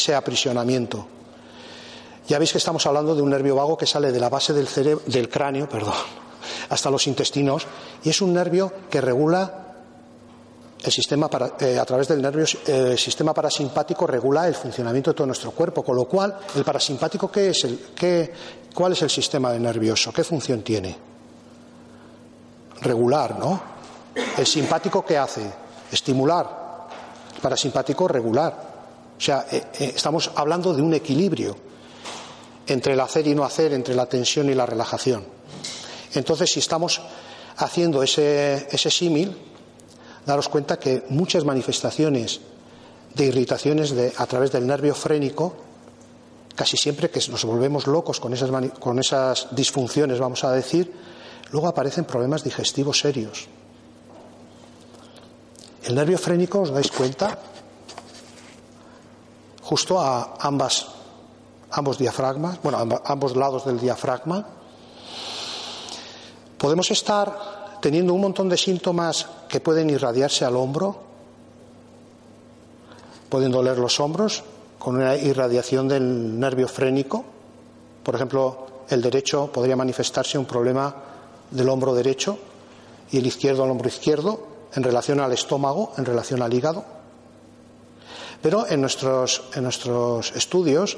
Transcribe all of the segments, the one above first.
ese aprisionamiento. Ya veis que estamos hablando de un nervio vago que sale de la base del, del cráneo perdón, hasta los intestinos y es un nervio que regula el sistema eh, a través del nervio, eh, sistema parasimpático regula el funcionamiento de todo nuestro cuerpo, con lo cual el parasimpático ¿qué es el, qué, cuál es el sistema nervioso, qué función tiene, regular, ¿no? El simpático qué hace, estimular, el parasimpático regular. O sea, eh, estamos hablando de un equilibrio entre el hacer y no hacer, entre la tensión y la relajación. Entonces, si estamos haciendo ese, ese símil, daros cuenta que muchas manifestaciones de irritaciones a través del nervio frénico, casi siempre que nos volvemos locos con esas, con esas disfunciones, vamos a decir, luego aparecen problemas digestivos serios. El nervio frénico, ¿os dais cuenta? Justo a ambos diafragmas, bueno, ambos lados del diafragma. Podemos estar teniendo un montón de síntomas que pueden irradiarse al hombro, pueden doler los hombros con una irradiación del nervio frénico. Por ejemplo, el derecho podría manifestarse un problema del hombro derecho y el izquierdo al hombro izquierdo en relación al estómago, en relación al hígado. Pero en nuestros, en nuestros estudios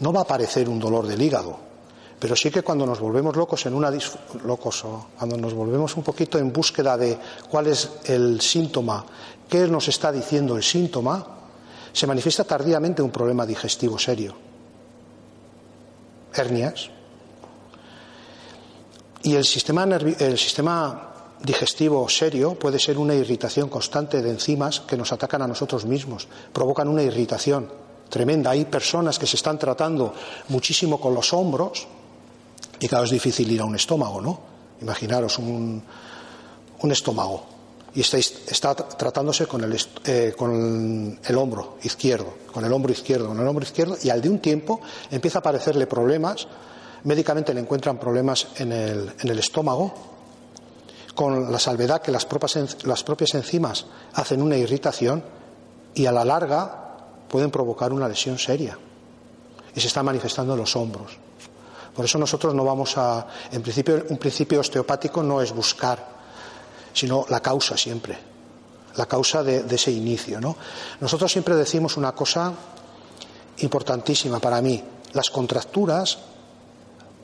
no va a aparecer un dolor del hígado, pero sí que cuando nos volvemos locos en una locos cuando nos volvemos un poquito en búsqueda de cuál es el síntoma, qué nos está diciendo el síntoma, se manifiesta tardíamente un problema digestivo serio. Hernias. Y el sistema, el sistema digestivo serio puede ser una irritación constante de enzimas que nos atacan a nosotros mismos, provocan una irritación tremenda. Hay personas que se están tratando muchísimo con los hombros, y claro, es difícil ir a un estómago, ¿no? Imaginaros un, un estómago y está tratándose con el, eh, con el hombro izquierdo, con el hombro izquierdo, con el hombro izquierdo, y al de un tiempo empieza a aparecerle problemas, médicamente le encuentran problemas en el, en el estómago, con la salvedad que las propias, las propias enzimas hacen una irritación y a la larga pueden provocar una lesión seria. Y se está manifestando en los hombros. Por eso nosotros no vamos a, en principio, un principio osteopático no es buscar, sino la causa siempre, la causa de, ese inicio. ¿no? Nosotros siempre decimos una cosa importantísima para mí, las contracturas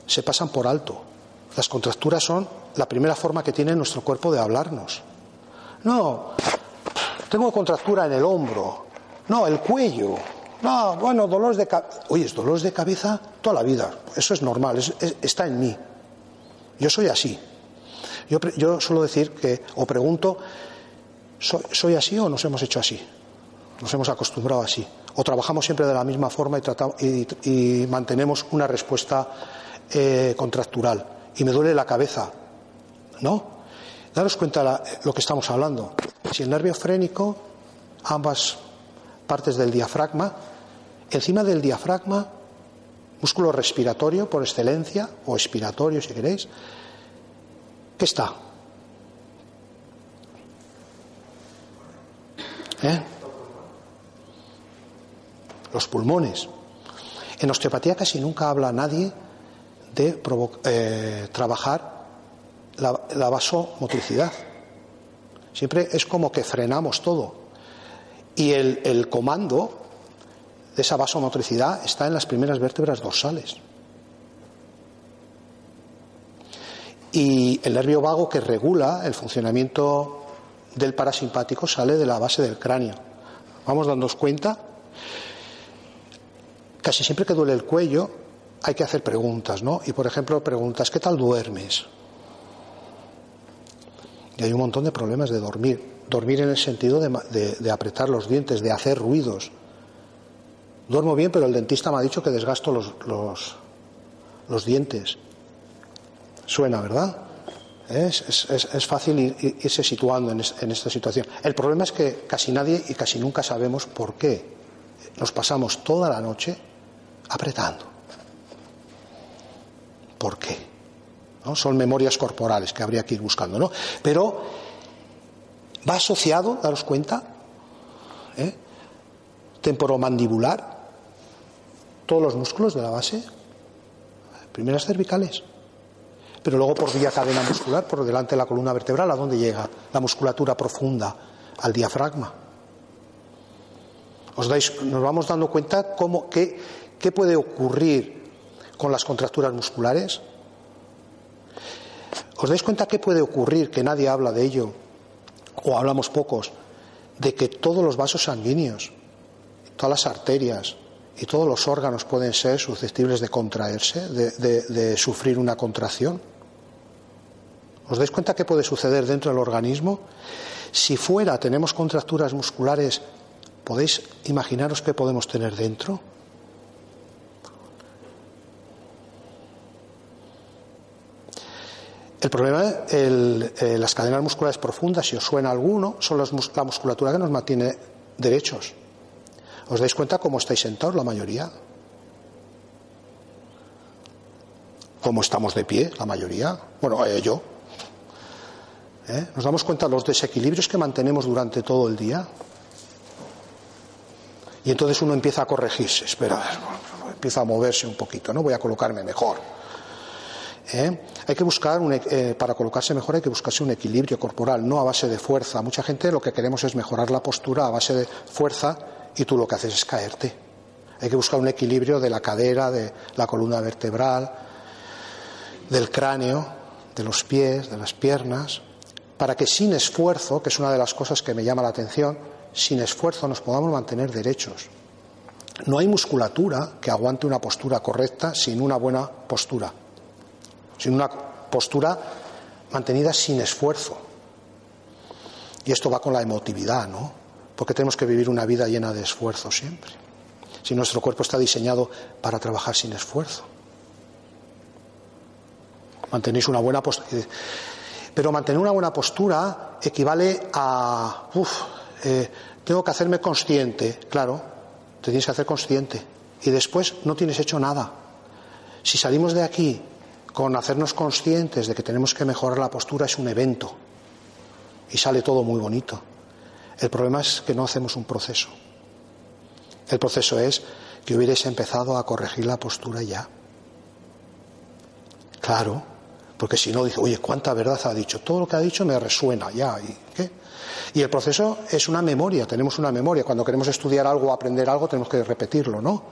se pasan por alto. Las contracturas son la primera forma que tiene nuestro cuerpo de hablarnos. No, tengo contractura en el hombro, no, el cuello, no, bueno, dolores de cabeza. Oye, dolores de cabeza toda la vida. Eso es normal, está en mí. Yo soy así. Yo, yo suelo decir que, o pregunto, ¿soy, así o nos hemos hecho así? Nos hemos acostumbrado así. O trabajamos siempre de la misma forma y, y, mantenemos una respuesta eh, contractural. Y me duele la cabeza. ¿No? Daros cuenta lo que estamos hablando. Si el nervio frénico, ambas partes del diafragma, encima del diafragma, músculo respiratorio por excelencia, o expiratorio si queréis, ¿qué está? ¿Eh? Los pulmones. En osteopatía casi nunca habla nadie de eh, trabajar la, la vasomotricidad. Siempre es como que frenamos todo. Y el, comando de esa vasomotricidad está en las primeras vértebras dorsales. Y el nervio vago que regula el funcionamiento del parasimpático sale de la base del cráneo. Vamos dándonos cuenta. Casi siempre que duele el cuello hay que hacer preguntas, ¿no? Y por ejemplo, preguntas, ¿qué tal duermes? Y hay un montón de problemas de dormir. Dormir en el sentido de, apretar los dientes, de hacer ruidos. Duermo bien, pero el dentista me ha dicho que desgasto los, los, dientes. Suena, ¿verdad? Es, es, fácil irse situando en, en, esta situación. El problema es que casi nadie y casi nunca sabemos por qué nos pasamos toda la noche apretando. ¿Por qué? ¿No? Son memorias corporales que habría que ir buscando, ¿no? Pero va asociado, daros cuenta, ¿eh? temporomandibular, todos los músculos de la base, primeras cervicales. Pero luego por vía cadena muscular, por delante de la columna vertebral, ¿a dónde llega? La musculatura profunda, al diafragma. ¿Os dais, nos vamos dando cuenta cómo, qué, qué puede ocurrir con las contracturas musculares? ¿Os dais cuenta qué puede ocurrir, que nadie habla de ello, o hablamos pocos, de que todos los vasos sanguíneos, todas las arterias y todos los órganos pueden ser susceptibles de contraerse, de, sufrir una contracción? ¿Os dais cuenta qué puede suceder dentro del organismo? Si fuera tenemos contracturas musculares, ¿podéis imaginaros qué podemos tener dentro? El problema, el, eh, las cadenas musculares profundas, si os suena alguno, son la musculatura que nos mantiene derechos. ¿Os dais cuenta cómo estáis sentados la mayoría? ¿Cómo estamos de pie la mayoría? Bueno, eh, yo. ¿Eh? ¿Nos damos cuenta de los desequilibrios que mantenemos durante todo el día? Y entonces uno empieza a corregirse. Espera, empieza a moverse un poquito, ¿no? Voy a colocarme mejor. ¿Eh? Hay que buscar, un, eh, para colocarse mejor, hay que buscarse un equilibrio corporal, no a base de fuerza. Mucha gente lo que queremos es mejorar la postura a base de fuerza y tú lo que haces es caerte. Hay que buscar un equilibrio de la cadera, de la columna vertebral, del cráneo, de los pies, de las piernas, para que sin esfuerzo, que es una de las cosas que me llama la atención, sin esfuerzo nos podamos mantener derechos. No hay musculatura que aguante una postura correcta sin una buena postura sin una postura mantenida sin esfuerzo. Y esto va con la emotividad, ¿no? Porque tenemos que vivir una vida llena de esfuerzo siempre. Si nuestro cuerpo está diseñado para trabajar sin esfuerzo. Mantenéis una buena postura. Pero mantener una buena postura equivale a, uff, eh, tengo que hacerme consciente. Claro, te tienes que hacer consciente. Y después no tienes hecho nada. Si salimos de aquí con hacernos conscientes de que tenemos que mejorar la postura es un evento y sale todo muy bonito. El problema es que no hacemos un proceso. El proceso es que hubierais empezado a corregir la postura ya. Claro, porque si no dice, oye, cuánta verdad ha dicho, todo lo que ha dicho me resuena ya. ¿Y qué? Y el proceso es una memoria, tenemos una memoria. Cuando queremos estudiar algo o aprender algo, tenemos que repetirlo, ¿no?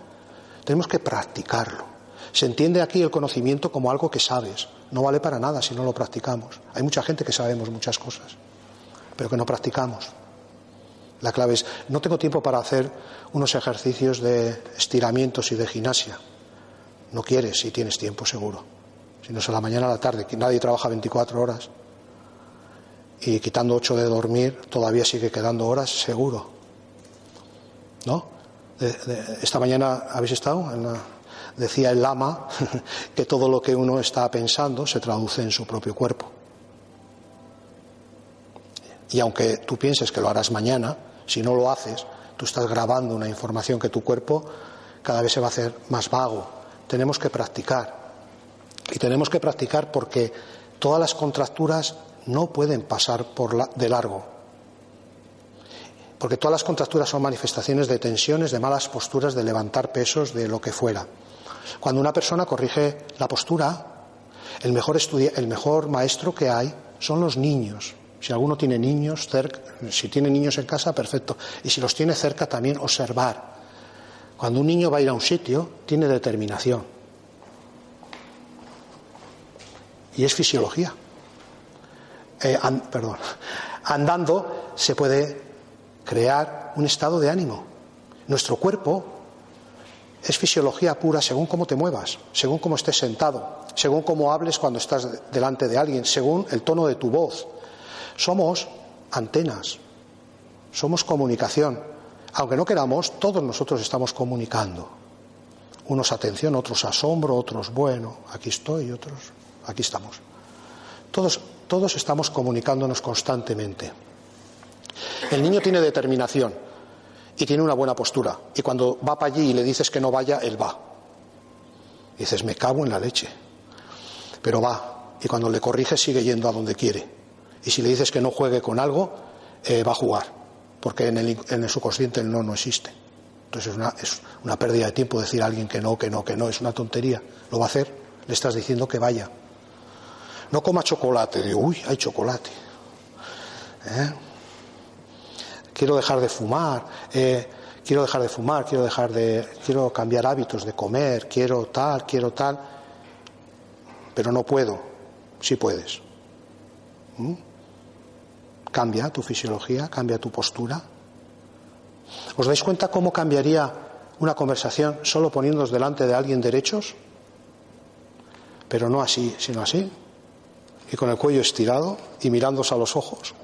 Tenemos que practicarlo. Se entiende aquí el conocimiento como algo que sabes. No vale para nada si no lo practicamos. Hay mucha gente que sabemos muchas cosas, pero que no practicamos. La clave es, no tengo tiempo para hacer unos ejercicios de estiramientos y de gimnasia. No quieres si tienes tiempo, seguro. Si no es a la mañana a la tarde, que nadie trabaja 24 horas. Y quitando 8 de dormir, todavía sigue quedando horas, seguro. ¿No? esta mañana habéis estado en la, Decía el lama que todo lo que uno está pensando se traduce en su propio cuerpo. Y aunque tú pienses que lo harás mañana, si no lo haces, tú estás grabando una información que tu cuerpo cada vez se va a hacer más vago. Tenemos que practicar. Y tenemos que practicar porque todas las contracturas no pueden pasar por de largo. Porque todas las contracturas son manifestaciones de tensiones, de malas posturas, de levantar pesos, de lo que fuera. Cuando una persona corrige la postura, el mejor, el mejor maestro que hay son los niños. Si alguno tiene niños cerca, si tiene niños en casa, perfecto. Y si los tiene cerca, también observar. Cuando un niño va a ir a un sitio, tiene determinación. Y es fisiología. Eh, perdón. Andando se puede crear un estado de ánimo. Nuestro cuerpo es fisiología pura según cómo te muevas, según cómo estés sentado, según cómo hables cuando estás delante de alguien, según el tono de tu voz. Somos antenas, somos comunicación. Aunque no queramos, todos nosotros estamos comunicando. Unos atención, otros asombro, otros bueno, aquí estoy, otros aquí estamos. Todos, todos estamos comunicándonos constantemente. El niño tiene determinación y tiene una buena postura. Y cuando va para allí y le dices que no vaya, él va. Y dices, me cago en la leche. Pero va. Y cuando le corriges, sigue yendo a donde quiere. Y si le dices que no juegue con algo, eh, va a jugar. Porque en el, en subconsciente el no no existe. Entonces es una, es una pérdida de tiempo decir a alguien que no, que no, que no, es una tontería. Lo va a hacer, le estás diciendo que vaya. No coma chocolate, digo, uy, hay chocolate. ¿Eh? Quiero dejar de fumar, eh, quiero dejar de fumar, quiero dejar de, quiero cambiar hábitos de comer, quiero tal, quiero tal, pero no puedo. Sí puedes. ¿Mm? Cambia tu fisiología, cambia tu postura. ¿Os dais cuenta cómo cambiaría una conversación solo poniéndoos delante de alguien derechos? Pero no así, sino así. Y con el cuello estirado y mirándose a los ojos.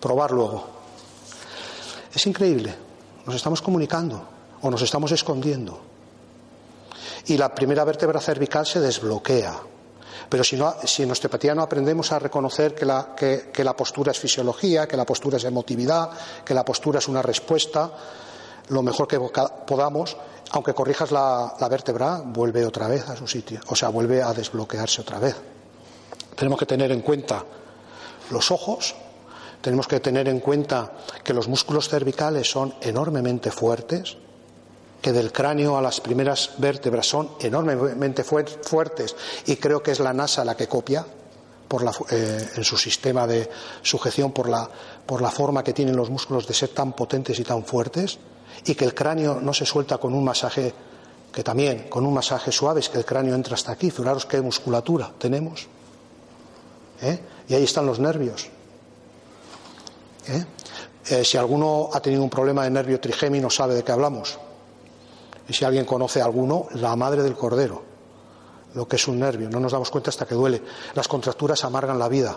Probar luego. Es increíble. Nos estamos comunicando o nos estamos escondiendo. Y la primera vértebra cervical se desbloquea. Pero si, no, si en osteopatía no aprendemos a reconocer que la, que, la postura es fisiología, que la postura es emotividad, que la postura es una respuesta, lo mejor que podamos, aunque corrijas la, la, vértebra, vuelve otra vez a su sitio, o sea, vuelve a desbloquearse otra vez. Tenemos que tener en cuenta los ojos, tenemos que tener en cuenta que los músculos cervicales son enormemente fuertes, que del cráneo a las primeras vértebras son enormemente fuertes y creo que es la NASA la que copia eh, en su sistema de sujeción por la, por la forma que tienen los músculos de ser tan potentes y tan fuertes y que el cráneo no se suelta con un masaje que también con un masaje suave es que el cráneo entra hasta aquí fijaros qué musculatura tenemos ¿Eh? y ahí están los nervios ¿Eh? Eh, si alguno ha tenido un problema de nervio trigémino sabe de qué hablamos y si alguien conoce a alguno, la madre del cordero, lo que es un nervio, no nos damos cuenta hasta que duele. Las contracturas amargan la vida.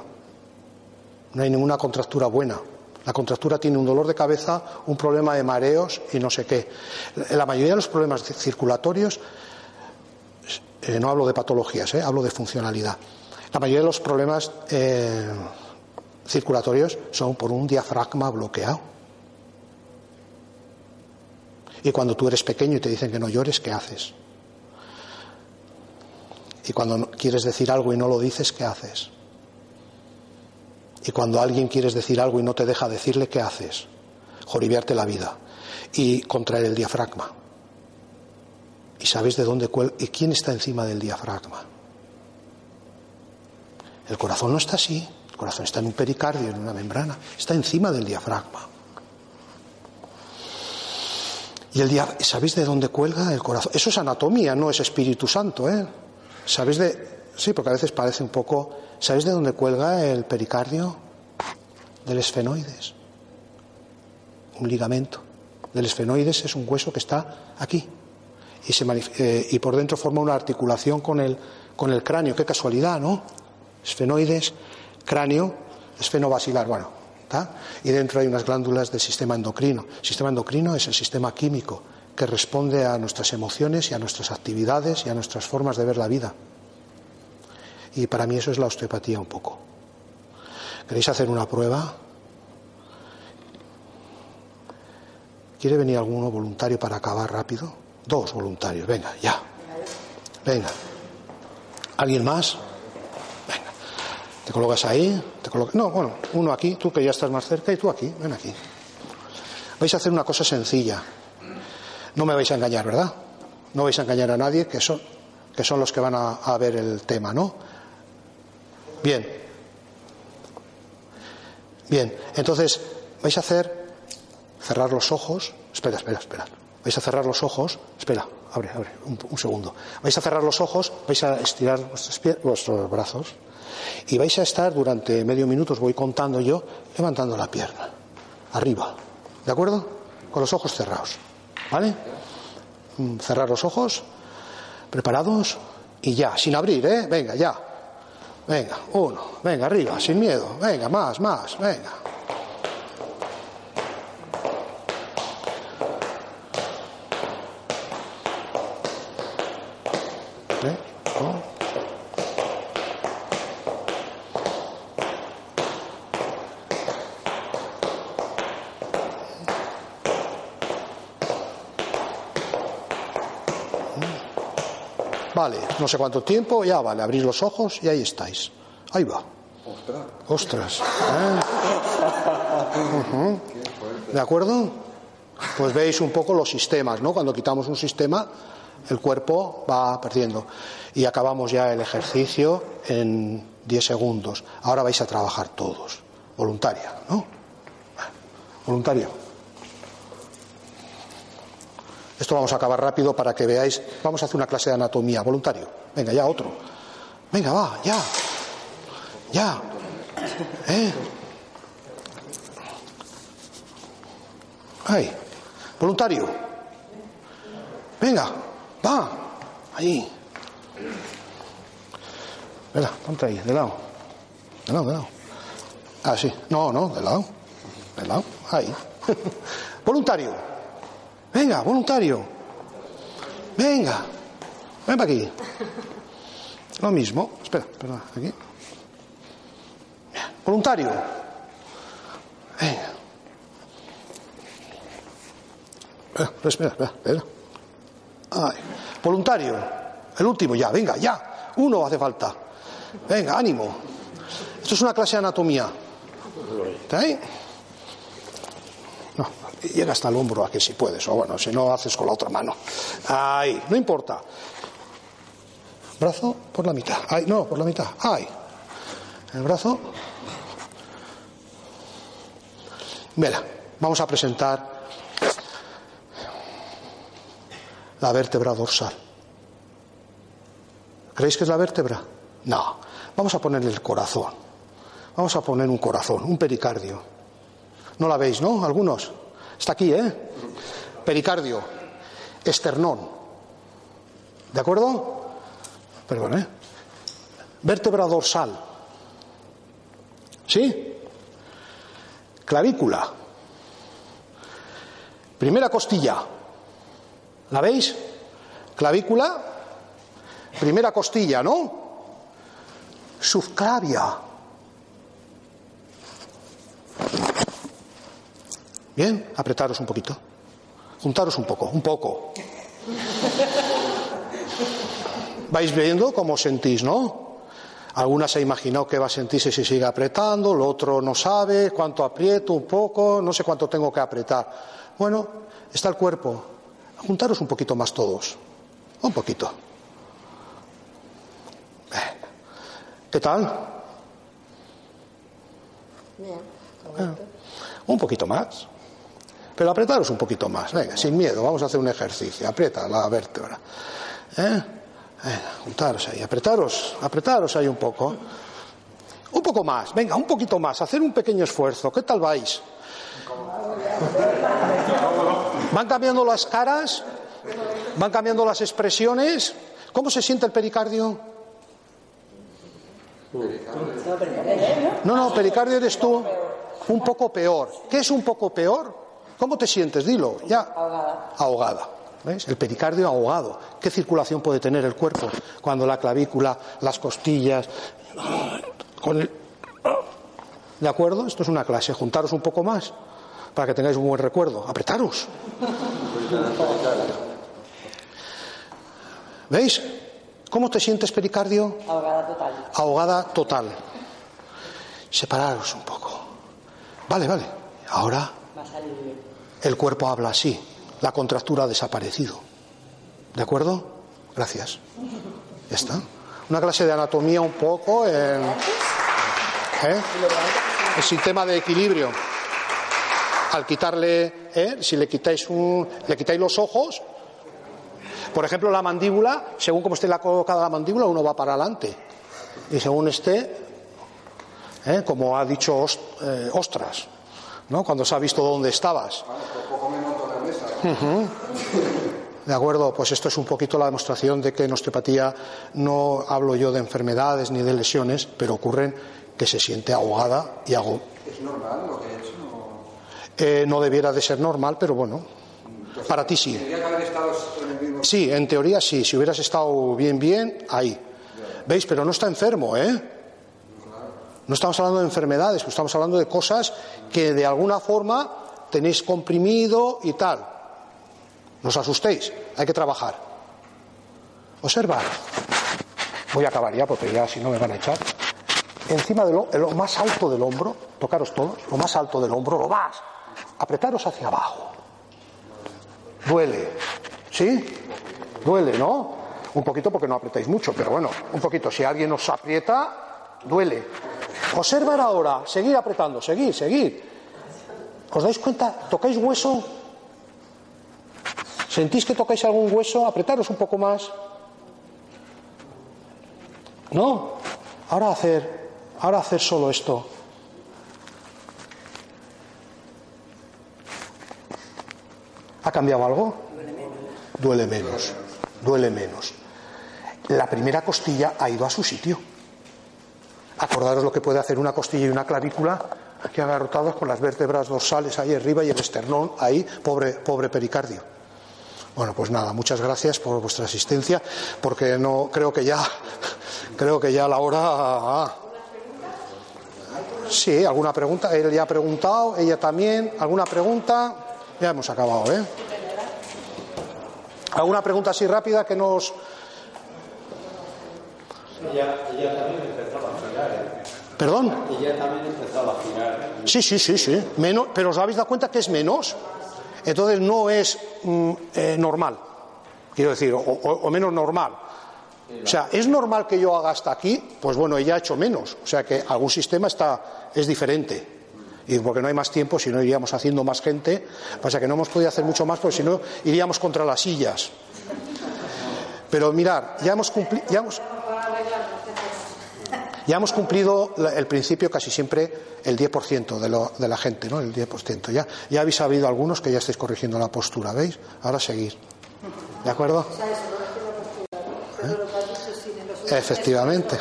No hay ninguna contractura buena. La contractura tiene un dolor de cabeza, un problema de mareos y no sé qué. La mayoría de los problemas circulatorios, eh, no hablo de patologías, hablo de funcionalidad. La mayoría de los problemas circulatorios son por un diafragma bloqueado. Y cuando tú eres pequeño y te dicen que no llores, ¿qué haces? Y cuando quieres decir algo y no lo dices, ¿qué haces? Y cuando alguien quieres decir algo y no te deja decirle, ¿qué haces? Joribiarte la vida y contraer el diafragma. ¿Y sabes de dónde? ¿Y quién está encima del diafragma? El corazón no está así, corazón está en un pericardio, en una membrana, está encima del diafragma. Y el día, ¿sabéis de dónde cuelga el corazón? Eso es anatomía, no es Espíritu Santo, ¿eh? ¿Sabéis de.? Sí, porque a veces parece un poco. ¿Sabéis de dónde cuelga el pericardio? Del esfenoides. Un ligamento. Del esfenoides es un hueso que está aquí. Y, se eh, y por dentro forma una articulación con el, con el cráneo. Qué casualidad, ¿no? Esfenoides, cráneo, esfenobasilar. Bueno, y dentro hay unas glándulas del sistema endocrino. El sistema endocrino es el sistema químico que responde a nuestras emociones y a nuestras actividades y a nuestras formas de ver la vida. Y para mí eso es la osteopatía un poco. ¿Queréis hacer una prueba? ¿Quiere venir alguno voluntario para acabar rápido? Dos voluntarios, venga, ya. Venga. ¿Alguien más? Te colocas ahí, te colocas... No, bueno, uno aquí, tú que ya estás más cerca y tú aquí, ven aquí. Vais a hacer una cosa sencilla. No me vais a engañar, ¿verdad? No vais a engañar a nadie, que son, que son los que van a, ver el tema, ¿no? Bien. Bien, entonces vais a hacer cerrar los ojos. Espera, espera, espera. Vais a cerrar los ojos. Espera, abre, abre, un, un segundo. Vais a cerrar los ojos, vais a estirar vuestros, pies, vuestros brazos. Y vais a estar durante medio minuto, os voy contando yo, levantando la pierna, arriba. ¿De acuerdo? Con los ojos cerrados. ¿Vale? Mm, cerrar los ojos, preparados y ya, sin abrir, ¿eh? Venga, ya. Venga, uno, venga, arriba, sin miedo. Venga, más, más, venga. Vale, no sé cuánto tiempo, ya vale, abrís los ojos y ahí estáis. Ahí va. Ostras. ¿eh? ¿De acuerdo? Pues veis un poco los sistemas, ¿no? Cuando quitamos un sistema, el cuerpo va perdiendo. Y acabamos ya el ejercicio en 10 segundos. Ahora vais a trabajar todos. Voluntaria, ¿no? Voluntario. Esto vamos a acabar rápido para que veáis. Vamos a hacer una clase de anatomía. Voluntario. Venga, ya otro. Venga, va, ya. Ya. ¿Eh? Ahí. Voluntario. Venga, va. Ahí. Venga, ponte ahí, de lado. De lado, de lado. Ah, sí. No, no, de lado. De lado. Ahí. voluntario. Venga, voluntario. Venga. Ven para aquí. Lo mismo. Espera, espera, aquí. Voluntario. Venga. Espera, espera, espera. Ay. Voluntario. El último, ya, venga, ya. Uno hace falta. Venga, ánimo. Esto es una clase de anatomía. ¿Está ahí? Llega hasta el hombro a que si puedes, o bueno, si no haces con la otra mano. Ahí, no importa. Brazo por la mitad. Ahí, no, por la mitad. Ahí. El brazo. Mira, vamos a presentar la vértebra dorsal. ¿Creéis que es la vértebra? No. Vamos a ponerle el corazón. Vamos a poner un corazón, un pericardio. ¿No la veis, no? Algunos. Está aquí, ¿eh? Pericardio. Esternón. ¿De acuerdo? Perdón, ¿eh? Vértebra dorsal. ¿Sí? Clavícula. Primera costilla. ¿La veis? Clavícula. Primera costilla, ¿no? Subclavia. Bien, apretaros un poquito. Juntaros un poco, un poco. Vais viendo cómo sentís, ¿no? Alguna se ha imaginado que va a sentirse si sigue apretando, lo otro no sabe cuánto aprieto, un poco, no sé cuánto tengo que apretar. Bueno, está el cuerpo. Juntaros un poquito más todos. Un poquito. ¿Qué tal? Ah, un poquito más. Pero apretaros un poquito más. Venga, sin miedo, vamos a hacer un ejercicio. Aprieta la vértebra. ¿Eh? Venga, juntaros ahí, apretaros, apretaros ahí un poco. Un poco más, venga, un poquito más, hacer un pequeño esfuerzo. ¿Qué tal vais? ¿Van cambiando las caras? ¿Van cambiando las expresiones? ¿Cómo se siente el pericardio? No, no, pericardio eres tú. Un poco peor. ¿Qué es un poco peor? ¿Cómo te sientes? Dilo, ya. Ahogada. Ahogada. ¿Ves? El pericardio ahogado. ¿Qué circulación puede tener el cuerpo cuando la clavícula, las costillas, con el... ¿De acuerdo? Esto es una clase. Juntaros un poco más para que tengáis un buen recuerdo. Apretaros. ¿Veis? ¿Cómo te sientes pericardio? Ahogada total. Ahogada total. Separaros un poco. Vale, vale. Ahora Va a salir bien. El cuerpo habla así. La contractura ha desaparecido. ¿De acuerdo? Gracias. Ya está. Una clase de anatomía un poco en ¿eh? el sistema de equilibrio. Al quitarle, ¿eh? si le quitáis, un, le quitáis los ojos, por ejemplo, la mandíbula, según como esté la colocada la mandíbula, uno va para adelante. Y según esté, ¿eh? como ha dicho Os- Ostras, ¿no? cuando se ha visto dónde estabas. Ujú. De acuerdo, pues esto es un poquito la demostración de que en osteopatía no hablo yo de enfermedades ni de lesiones, pero ocurren que se siente ahogada y hago. ¿Es normal lo que he hecho? Eh, no debiera de ser normal, pero bueno, para ti sí. Tendría que haber estado en el mismo. Sí, en teoría sí. Si hubieras estado bien, bien, ahí. ¿Veis? Pero no está enfermo, ¿eh? No estamos hablando de enfermedades, estamos hablando de cosas que de alguna forma tenéis comprimido y tal. No os asustéis, hay que trabajar. Observar. Voy a acabar ya porque ya si no me van a echar. Encima de lo, lo más alto del hombro, tocaros todos, lo más alto del hombro, lo más. Apretaros hacia abajo. Duele. ¿Sí? Duele, ¿no? Un poquito porque no apretáis mucho, pero bueno, un poquito. Si alguien os aprieta, duele. Observar ahora, seguir apretando, seguir, seguir. ¿Os dais cuenta? ¿Tocáis hueso? ¿Sentís que tocáis algún hueso? Apretaros un poco más. ¿No? Ahora hacer, ahora hacer solo esto. ¿Ha cambiado algo? Duele menos, duele menos. La primera costilla ha ido a su sitio. Acordaros lo que puede hacer una costilla y una clavícula aquí agarrotados con las vértebras dorsales ahí arriba y el esternón ahí, pobre, pobre pericardio. Bueno, pues nada, muchas gracias por vuestra asistencia, porque no creo que ya creo que ya la hora ah. Sí, alguna pregunta, él ya ha preguntado, ella también, alguna pregunta, ya hemos acabado, ¿eh? ¿Alguna pregunta así rápida que nos ella. ¿Perdón? Ella también empezaba a girar. Sí, sí, sí, sí. Menos, pero os habéis dado cuenta que es menos. Entonces no es mm, eh, normal. Quiero decir, o, o- o menos normal. O sea, ¿es normal que yo haga hasta aquí? Pues bueno, ella ha hecho menos. O sea que algún sistema está, es diferente. Y porque no hay más tiempo, si no iríamos haciendo más gente. Pasa que no hemos podido hacer mucho más, porque si no iríamos contra las sillas. Pero mirar, ya hemos cumplido. Ya hemos, ya hemos cumplido el principio casi siempre el 10% de, lo- de la gente, ¿no? El 10%. Ya, ya habéis sabido algunos que ya estáis corrigiendo la postura, ¿veis? Ahora seguir. ¿De acuerdo? ¿Eh? Efectivamente.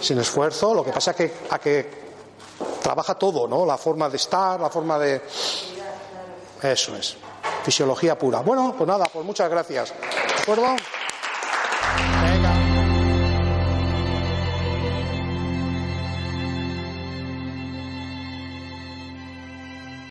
Sin esfuerzo, lo que pasa que a que trabaja todo, ¿no? La forma de estar, la forma de. Eso es. Fisiología pura. Bueno, pues nada, pues muchas gracias. ¿De acuerdo?